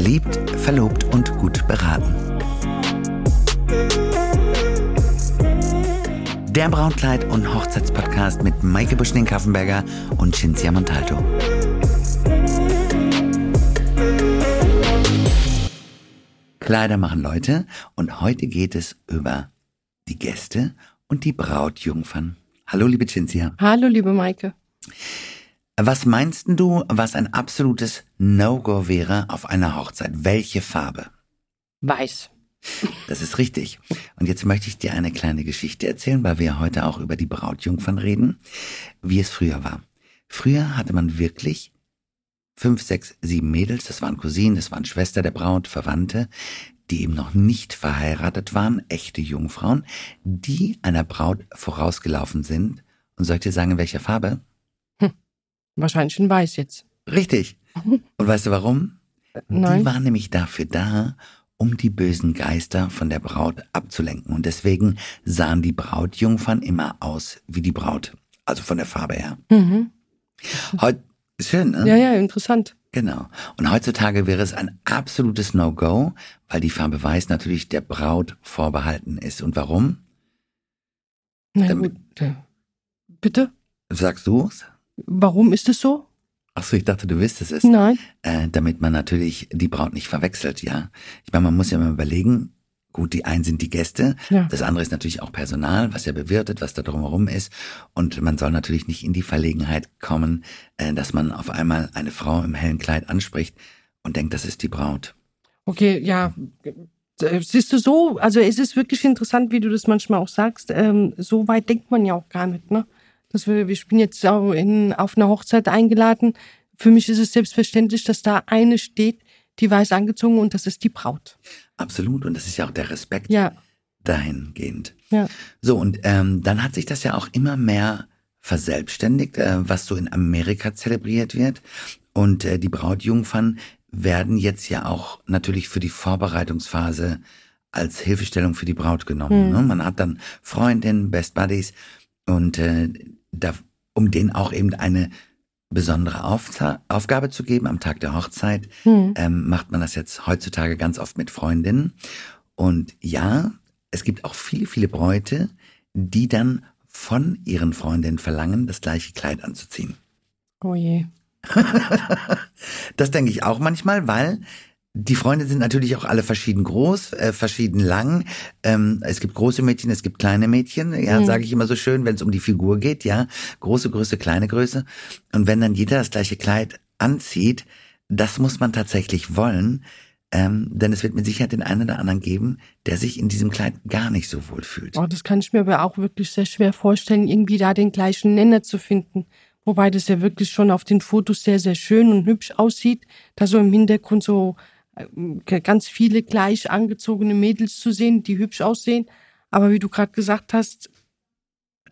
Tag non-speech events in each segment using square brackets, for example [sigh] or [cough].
Verliebt, verlobt und gut beraten. Der Brautkleid- und Hochzeitspodcast mit Maike Buschning-Kaffenberger und Cinzia Montalto. Kleider machen Leute und heute geht es über die Gäste und die Brautjungfern. Hallo, liebe Cinzia. Hallo, liebe Maike. Was meinst du, was ein absolutes No-Go wäre auf einer Hochzeit? Welche Farbe? Weiß. Das ist richtig. Und jetzt möchte ich dir eine kleine Geschichte erzählen, weil wir heute auch über die Brautjungfern reden, wie es früher war. Früher hatte man wirklich fünf, sechs, sieben Mädels, das waren Cousinen, das waren Schwester der Braut, Verwandte, die eben noch nicht verheiratet waren, echte Jungfrauen, die einer Braut vorausgelaufen sind. Und soll ich dir sagen, in welcher Farbe? Wahrscheinlich in Weiß jetzt. Richtig. [laughs] Und weißt du warum? Nein. Die waren nämlich dafür da, um die bösen Geister von der Braut abzulenken. Und deswegen sahen die Brautjungfern immer aus wie die Braut. Also von der Farbe her. Mhm. Heute, schön, ne? Ja, ja, interessant. Genau. Und heutzutage wäre es ein absolutes No-Go, weil die Farbe Weiß natürlich der Braut vorbehalten ist. Und warum? Na Damit- gut. äh, Bitte? Sagst du's? Warum ist es so? Ach so, ich dachte, du wüsstest es. Nein. Äh, damit man natürlich die Braut nicht verwechselt, ja. Ich meine, man muss ja mal überlegen, gut, die einen sind die Gäste, Ja. das andere ist natürlich auch Personal, was ja bewirtet, was da drumherum ist. Und man soll natürlich nicht in die Verlegenheit kommen, äh, dass man auf einmal eine Frau im hellen Kleid anspricht und denkt, das ist die Braut. Okay, ja. Äh, Siehst du so, also es ist wirklich interessant, wie du das manchmal auch sagst. Ähm, so weit denkt man ja auch gar nicht, ne? Dass wir, ich bin jetzt auch in, auf einer Hochzeit eingeladen. Für mich ist es selbstverständlich, dass da eine steht, die weiß angezogen und das ist die Braut. Absolut. Und das ist ja auch der Respekt Ja, dahingehend. ja. So, und ähm, dann hat sich das ja auch immer mehr verselbstständigt, äh, was so in Amerika zelebriert wird. Und äh, die Brautjungfern werden jetzt ja auch natürlich für die Vorbereitungsphase als Hilfestellung für die Braut genommen. Mhm. Ne? Man hat dann Freundinnen, Best Buddies und äh, da, um denen auch eben eine besondere Aufza Aufgabe zu geben am Tag der Hochzeit, Hm. ähm, macht man das jetzt heutzutage ganz oft mit Freundinnen. Und ja, es gibt auch viele, viele Bräute, die dann von ihren Freundinnen verlangen, das gleiche Kleid anzuziehen. Oh je. [laughs] Das denke ich auch manchmal, weil die Freunde sind natürlich auch alle verschieden groß, äh, verschieden lang. Ähm, es gibt große Mädchen, es gibt kleine Mädchen. Ja, Mhm. sage ich immer so schön, wenn es um die Figur geht. Ja, große Größe, kleine Größe. Und wenn dann jeder das gleiche Kleid anzieht, das muss man tatsächlich wollen. Ähm, denn es wird mit Sicherheit den einen oder anderen geben, der sich in diesem Kleid gar nicht so wohl fühlt. Oh, das kann ich mir aber auch wirklich sehr schwer vorstellen, irgendwie da den gleichen Nenner zu finden. Wobei das ja wirklich schon auf den Fotos sehr, sehr schön und hübsch aussieht. Da so im Hintergrund so ganz viele gleich angezogene Mädels zu sehen, die hübsch aussehen. Aber wie du gerade gesagt hast,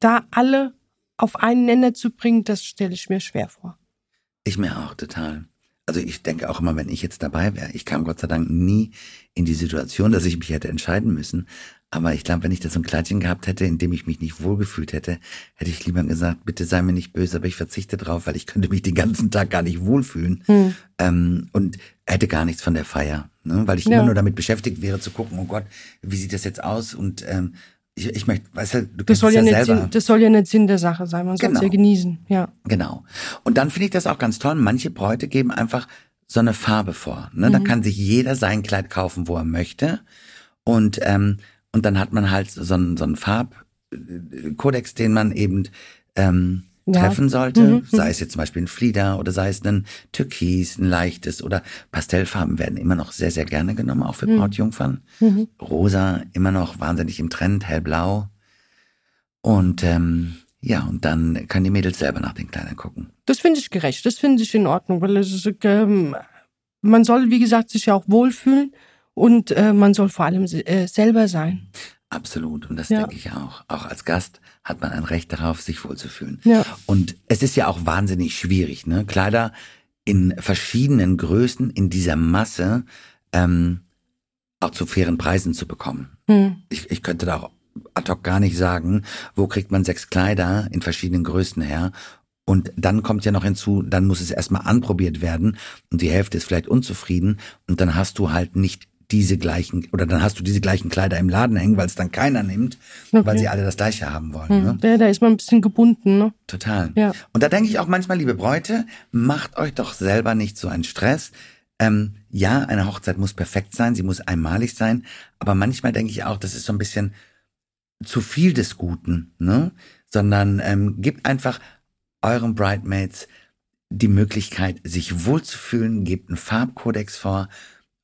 da alle auf einen Nenner zu bringen, das stelle ich mir schwer vor. Ich mir auch total. Also ich denke auch immer, wenn ich jetzt dabei wäre, ich kam Gott sei Dank nie in die Situation, dass ich mich hätte entscheiden müssen. Aber ich glaube, wenn ich da so ein Kleidchen gehabt hätte, in dem ich mich nicht wohlgefühlt hätte, hätte ich lieber gesagt, bitte sei mir nicht böse, aber ich verzichte drauf, weil ich könnte mich den ganzen Tag gar nicht wohlfühlen. Hm. Ähm, und hätte gar nichts von der Feier. Ne? Weil ich Ja. immer nur damit beschäftigt wäre zu gucken, oh Gott, wie sieht das jetzt aus? Und ähm, ich, ich möchte, weißt du, du Das soll ja, ja nicht selber. Sinn, das soll ja nicht Sinn der Sache sein. Man soll es Genau. ja genießen. Ja. Genau. Und dann finde ich das auch ganz toll. Manche Bräute geben einfach so eine Farbe vor. Ne? Da kann sich jeder sein Kleid kaufen, wo er möchte. Und, ähm, und dann hat man halt so einen, so einen Farbkodex, den man eben ähm, Ja. treffen sollte. Mhm. Sei es jetzt zum Beispiel ein Flieder oder sei es ein Türkis, ein leichtes oder Pastellfarben werden immer noch sehr, sehr gerne genommen, auch für Brautjungfern. Mhm. Rosa immer noch wahnsinnig im Trend, hellblau. Und ähm, ja, und dann können die Mädels selber nach den Kleidern gucken. Das finde ich gerecht, das finde ich in Ordnung, weil es ist, ähm, man soll, wie gesagt, sich ja auch wohlfühlen und äh, man soll vor allem äh, selber sein. Absolut. Und das Ja. denke ich auch. Auch als Gast hat man ein Recht darauf, sich wohlzufühlen. Ja. Und es ist ja auch wahnsinnig schwierig, ne? Kleider in verschiedenen Größen in dieser Masse ähm, auch zu fairen Preisen zu bekommen. Hm. Ich, ich könnte da auch ad hoc gar nicht sagen, wo kriegt man sechs Kleider in verschiedenen Größen her Und dann kommt ja noch hinzu, dann muss es erstmal anprobiert werden und die Hälfte ist vielleicht unzufrieden und dann hast du halt nicht diese gleichen oder dann hast du diese gleichen Kleider im Laden hängen, weil es dann keiner nimmt, okay. weil sie alle das gleiche haben wollen. Hm. Ne? Ja, da ist man ein bisschen gebunden. Ne? Total. Ja. Und da denke ich auch manchmal, liebe Bräute, macht euch doch selber nicht so einen Stress. Ähm, ja, eine Hochzeit muss perfekt sein, sie muss einmalig sein, aber manchmal denke ich auch, das ist so ein bisschen zu viel des Guten, ne? Sondern ähm, gebt einfach euren Bridemaids die Möglichkeit, sich wohlzufühlen, gebt einen Farbkodex vor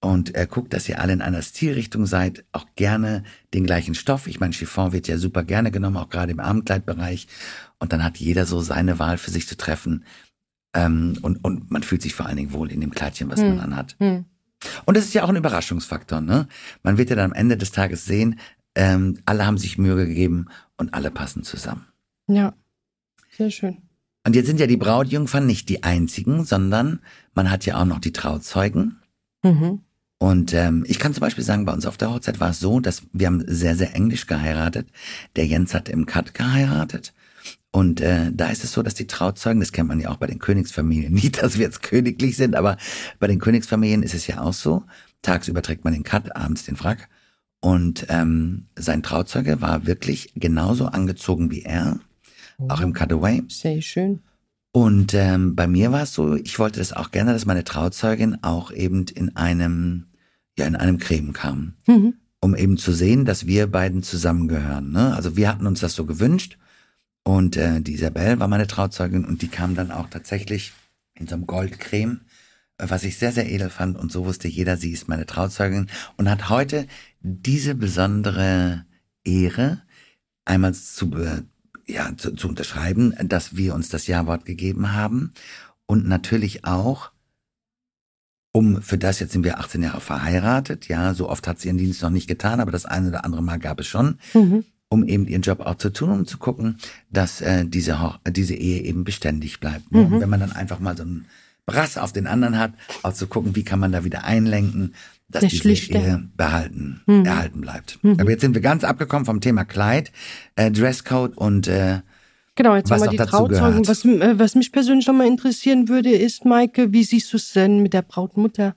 und äh, guckt, dass ihr alle in einer Stilrichtung seid, auch gerne den gleichen Stoff. Ich meine, Chiffon wird ja super gerne genommen, auch gerade im Abendkleidbereich. Und dann hat jeder so seine Wahl für sich zu treffen. Ähm, und, und man fühlt sich vor allen Dingen wohl in dem Kleidchen, was hm. man anhat. Hm. Und das ist ja auch ein Überraschungsfaktor. Ne? Man wird ja dann am Ende des Tages sehen, ähm, alle haben sich Mühe gegeben und alle passen zusammen. Ja, sehr schön. Und jetzt sind ja die Brautjungfern nicht die einzigen, sondern man hat ja auch noch die Trauzeugen. Mhm. Und ähm, ich kann zum Beispiel sagen, bei uns auf der Hochzeit war es so, dass wir haben sehr, sehr englisch geheiratet. Der Jens hat im Cut geheiratet. Und äh, da ist es so, dass die Trauzeugen, das kennt man ja auch bei den Königsfamilien, [laughs] nicht, dass wir jetzt königlich sind, aber bei den Königsfamilien ist es ja auch so. Tagsüber trägt man den Cut, abends den Frack. Und ähm, sein Trauzeuge war wirklich genauso angezogen wie er, oh. auch im Cutaway. Sehr schön. Und ähm, bei mir war es so, ich wollte das auch gerne, dass meine Trauzeugin auch eben in einem, ja, in einem Creme kam. Mhm. Um eben zu sehen, dass wir beiden zusammengehören. Ne? Also wir hatten uns das so gewünscht. Und äh, die Isabelle war meine Trauzeugin und die kam dann auch tatsächlich in so einem Goldcreme, äh, was ich sehr, sehr edel fand. Und so wusste jeder, sie ist meine Trauzeugin und hat heute diese besondere Ehre, einmal zu, ja, zu, zu unterschreiben, dass wir uns das Ja-Wort gegeben haben und natürlich auch, um, für das jetzt sind wir 18 Jahre verheiratet, ja, so oft hat sie ihren Dienst noch nicht getan, aber das eine oder andere Mal gab es schon, mhm. um eben ihren Job auch zu tun, um zu gucken, dass äh, diese, diese Ehe eben beständig bleibt. Ne? Mhm. wenn man dann einfach mal so einen Brass auf den anderen hat, auch zu gucken, wie kann man da wieder einlenken, dass die diese Ehe behalten, mhm. erhalten bleibt. Mhm. Aber jetzt sind wir ganz abgekommen vom Thema Kleid, äh, Dresscode und äh, Genau, jetzt was haben wir die Trauzeugen. Was, äh, was mich persönlich nochmal interessieren würde, ist, Maike, wie siehst du es denn mit der Brautmutter?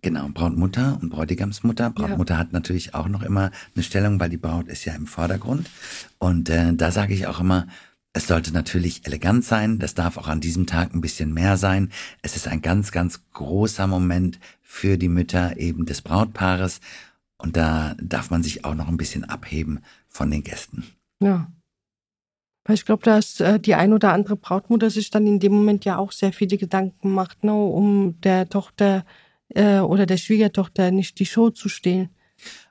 Genau, Brautmutter und Bräutigamsmutter. Brautmutter ja. hat natürlich auch noch immer eine Stellung, weil die Braut ist ja im Vordergrund. Und äh, da sage ich auch immer, es sollte natürlich elegant sein, das darf auch an diesem Tag ein bisschen mehr sein. Es ist ein ganz, ganz großer Moment für die Mütter eben des Brautpaares und da darf man sich auch noch ein bisschen abheben von den Gästen. Ja. Weil ich glaube, dass äh, die ein oder andere Brautmutter sich dann in dem Moment ja auch sehr viele Gedanken macht, ne, um der Tochter äh, oder der Schwiegertochter nicht die Show zu stehlen.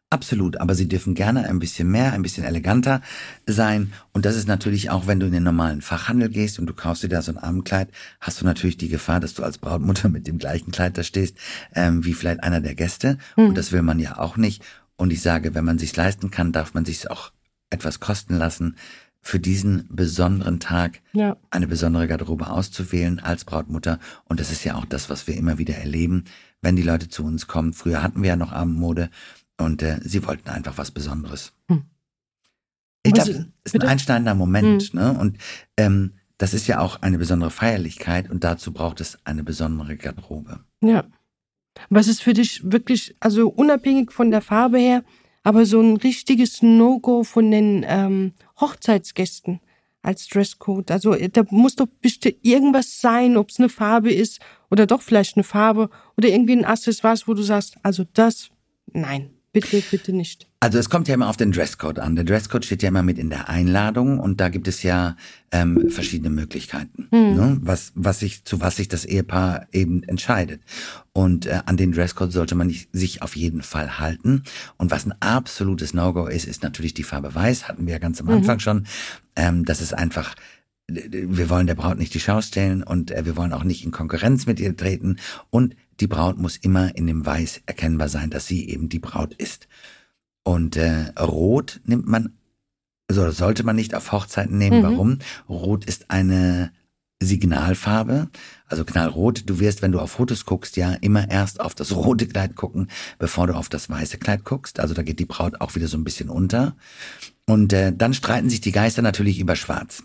Absolut, aber sie dürfen gerne ein bisschen mehr, ein bisschen eleganter sein. Und das ist natürlich auch, wenn du in den normalen Fachhandel gehst und du kaufst dir da so ein Abendkleid, hast du natürlich die Gefahr, dass du als Brautmutter mit dem gleichen Kleid da stehst, ähm, wie vielleicht einer der Gäste. Mhm. Und das will man ja auch nicht. Und ich sage, wenn man sich's leisten kann, darf man sich's auch etwas kosten lassen, für diesen besonderen Tag ja. eine besondere Garderobe auszuwählen als Brautmutter. Und das ist ja auch das, was wir immer wieder erleben, wenn die Leute zu uns kommen. Früher hatten wir ja noch Abendmode und äh, sie wollten einfach was Besonderes. Hm. Ich glaube, es ist ein einschneidender Moment. Hm. Ne? Und ähm, das ist ja auch eine besondere Feierlichkeit und dazu braucht es eine besondere Garderobe. Ja. Was ist für dich wirklich, also unabhängig von der Farbe her, aber so ein richtiges No-Go von den ähm, Hochzeitsgästen als Dresscode? Also da muss doch bestimmt irgendwas sein, ob es eine Farbe ist oder doch vielleicht eine Farbe oder irgendwie ein Accessoire, wo du sagst, also das, nein. Bitte, bitte nicht. Also es kommt ja immer auf den Dresscode an. Der Dresscode steht ja immer mit in der Einladung und da gibt es ja ähm, verschiedene Möglichkeiten, hm. ne? was, was sich, zu was sich das Ehepaar eben entscheidet. Und äh, an den Dresscode sollte man sich auf jeden Fall halten. Und was ein absolutes No-Go ist, ist natürlich die Farbe Weiß. Hatten wir ja ganz am mhm. Anfang schon. Ähm, das ist einfach wir wollen der Braut nicht die Schau stellen und äh, wir wollen auch nicht in Konkurrenz mit ihr treten und die Braut muss immer in dem Weiß erkennbar sein, dass sie eben die Braut ist. Und äh, Rot nimmt man, also sollte man nicht auf Hochzeiten nehmen. Mhm. Warum? Rot ist eine Signalfarbe, also knallrot. Du wirst, wenn du auf Fotos guckst, ja immer erst auf das rote Kleid gucken, bevor du auf das weiße Kleid guckst. Also da geht die Braut auch wieder so ein bisschen unter. Und äh, dann streiten sich die Geister natürlich über Schwarz.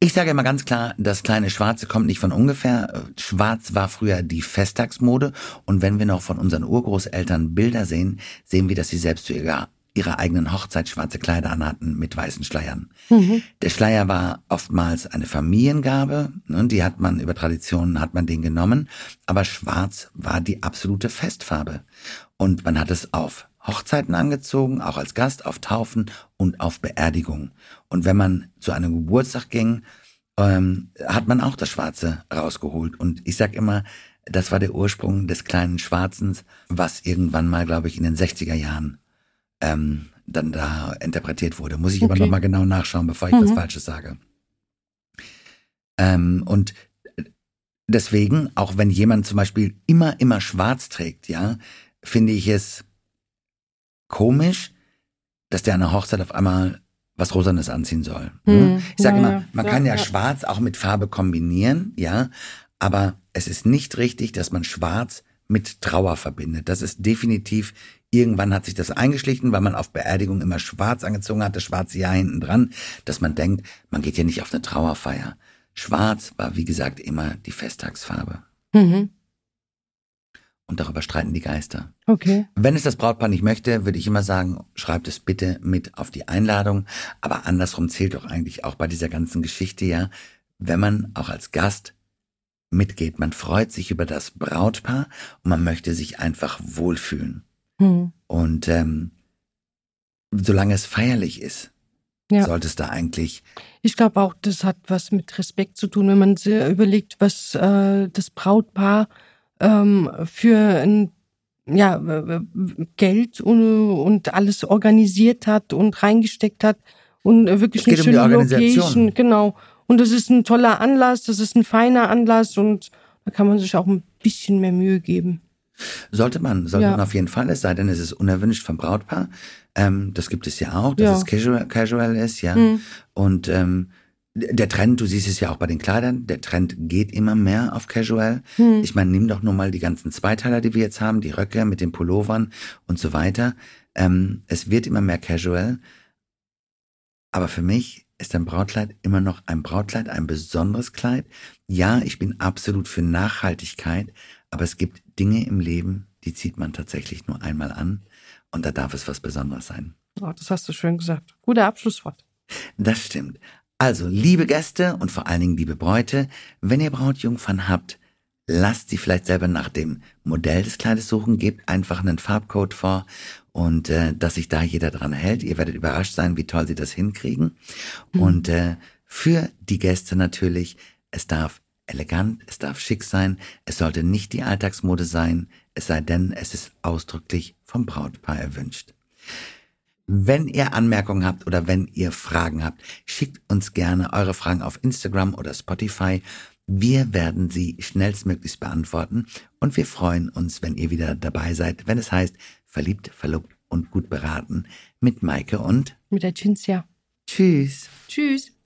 Ich sage immer ganz klar, das kleine Schwarze kommt nicht von ungefähr. Schwarz war früher die Festtagsmode und wenn wir noch von unseren Urgroßeltern Bilder sehen, sehen wir, dass sie selbst zu ihrer, ihrer eigenen Hochzeit schwarze Kleider anhatten mit weißen Schleiern. Mhm. Der Schleier war oftmals eine Familiengabe, ne, die hat man über Traditionen hat man den genommen, aber schwarz war die absolute Festfarbe und man hat es auf Hochzeiten angezogen, auch als Gast, auf Taufen und auf Beerdigungen. Und wenn man zu einem Geburtstag ging, ähm, hat man auch das Schwarze rausgeholt. Und ich sag immer, das war der Ursprung des kleinen Schwarzens, was irgendwann mal, glaube ich, in den 60er Jahren ähm, dann da interpretiert wurde. Muss ich okay. aber nochmal genau nachschauen, bevor ich mhm. was Falsches sage. Ähm, und deswegen, auch wenn jemand zum Beispiel immer, immer schwarz trägt, ja, finde ich es komisch, dass der an der Hochzeit auf einmal was Rosanes anziehen soll. Hm. Ich sage ja, immer, man ja, kann ja, ja, Schwarz auch mit Farbe kombinieren, ja, aber es ist nicht richtig, dass man Schwarz mit Trauer verbindet. Das ist definitiv, irgendwann hat sich das eingeschlichen, weil man auf Beerdigung immer schwarz angezogen hat, das schwarze Jahr hinten dran, dass man denkt, man geht ja nicht auf eine Trauerfeier. Schwarz war, wie gesagt, immer die Festtagsfarbe. Mhm und darüber streiten die Geister. Okay. Wenn es das Brautpaar nicht möchte, würde ich immer sagen, schreibt es bitte mit auf die Einladung. Aber andersrum zählt doch eigentlich auch bei dieser ganzen Geschichte ja, wenn man auch als Gast mitgeht. Man freut sich über das Brautpaar und man möchte sich einfach wohlfühlen. Hm. Und ähm, solange es feierlich ist, ja. sollte es da eigentlich. Ich glaube auch, das hat was mit Respekt zu tun, wenn man überlegt, was äh, das Brautpaar ähm, für ein ja, Geld und, und alles organisiert hat und reingesteckt hat und wirklich eine schöne um Location. Genau. Und das ist ein toller Anlass, das ist ein feiner Anlass und da kann man sich auch ein bisschen mehr Mühe geben. Sollte man, sollte ja. man auf jeden Fall, es sei denn, es ist unerwünscht vom Brautpaar. Ähm, das gibt es ja auch, dass ja. es casual, casual ist, ja. Mhm. Und ähm, der Trend, du siehst es ja auch bei den Kleidern, der Trend geht immer mehr auf Casual. Hm. Ich meine, nimm doch nur mal die ganzen Zweiteiler, die wir jetzt haben, die Röcke mit den Pullovern und so weiter. Ähm, es wird immer mehr Casual. Aber für mich ist ein Brautkleid immer noch ein Brautkleid, ein besonderes Kleid. Ja, ich bin absolut für Nachhaltigkeit, aber es gibt Dinge im Leben, die zieht man tatsächlich nur einmal an und da darf es was Besonderes sein. Oh, das hast du schön gesagt. Guter Abschlusswort. Das stimmt. Also, liebe Gäste und vor allen Dingen liebe Bräute, wenn ihr Brautjungfern habt, lasst sie vielleicht selber nach dem Modell des Kleides suchen, gebt einfach einen Farbcode vor und äh, dass sich da jeder dran hält. Ihr werdet überrascht sein, wie toll sie das hinkriegen. Mhm. Und äh, für die Gäste natürlich, es darf elegant, es darf schick sein, es sollte nicht die Alltagsmode sein, es sei denn, es ist ausdrücklich vom Brautpaar erwünscht. Wenn ihr Anmerkungen habt oder wenn ihr Fragen habt, schickt uns gerne eure Fragen auf Instagram oder Spotify. Wir werden sie schnellstmöglichst beantworten und wir freuen uns, wenn ihr wieder dabei seid, wenn es heißt Verliebt, Verlobt und gut beraten mit Maike und mit der Cinzia. Tschüss. Tschüss.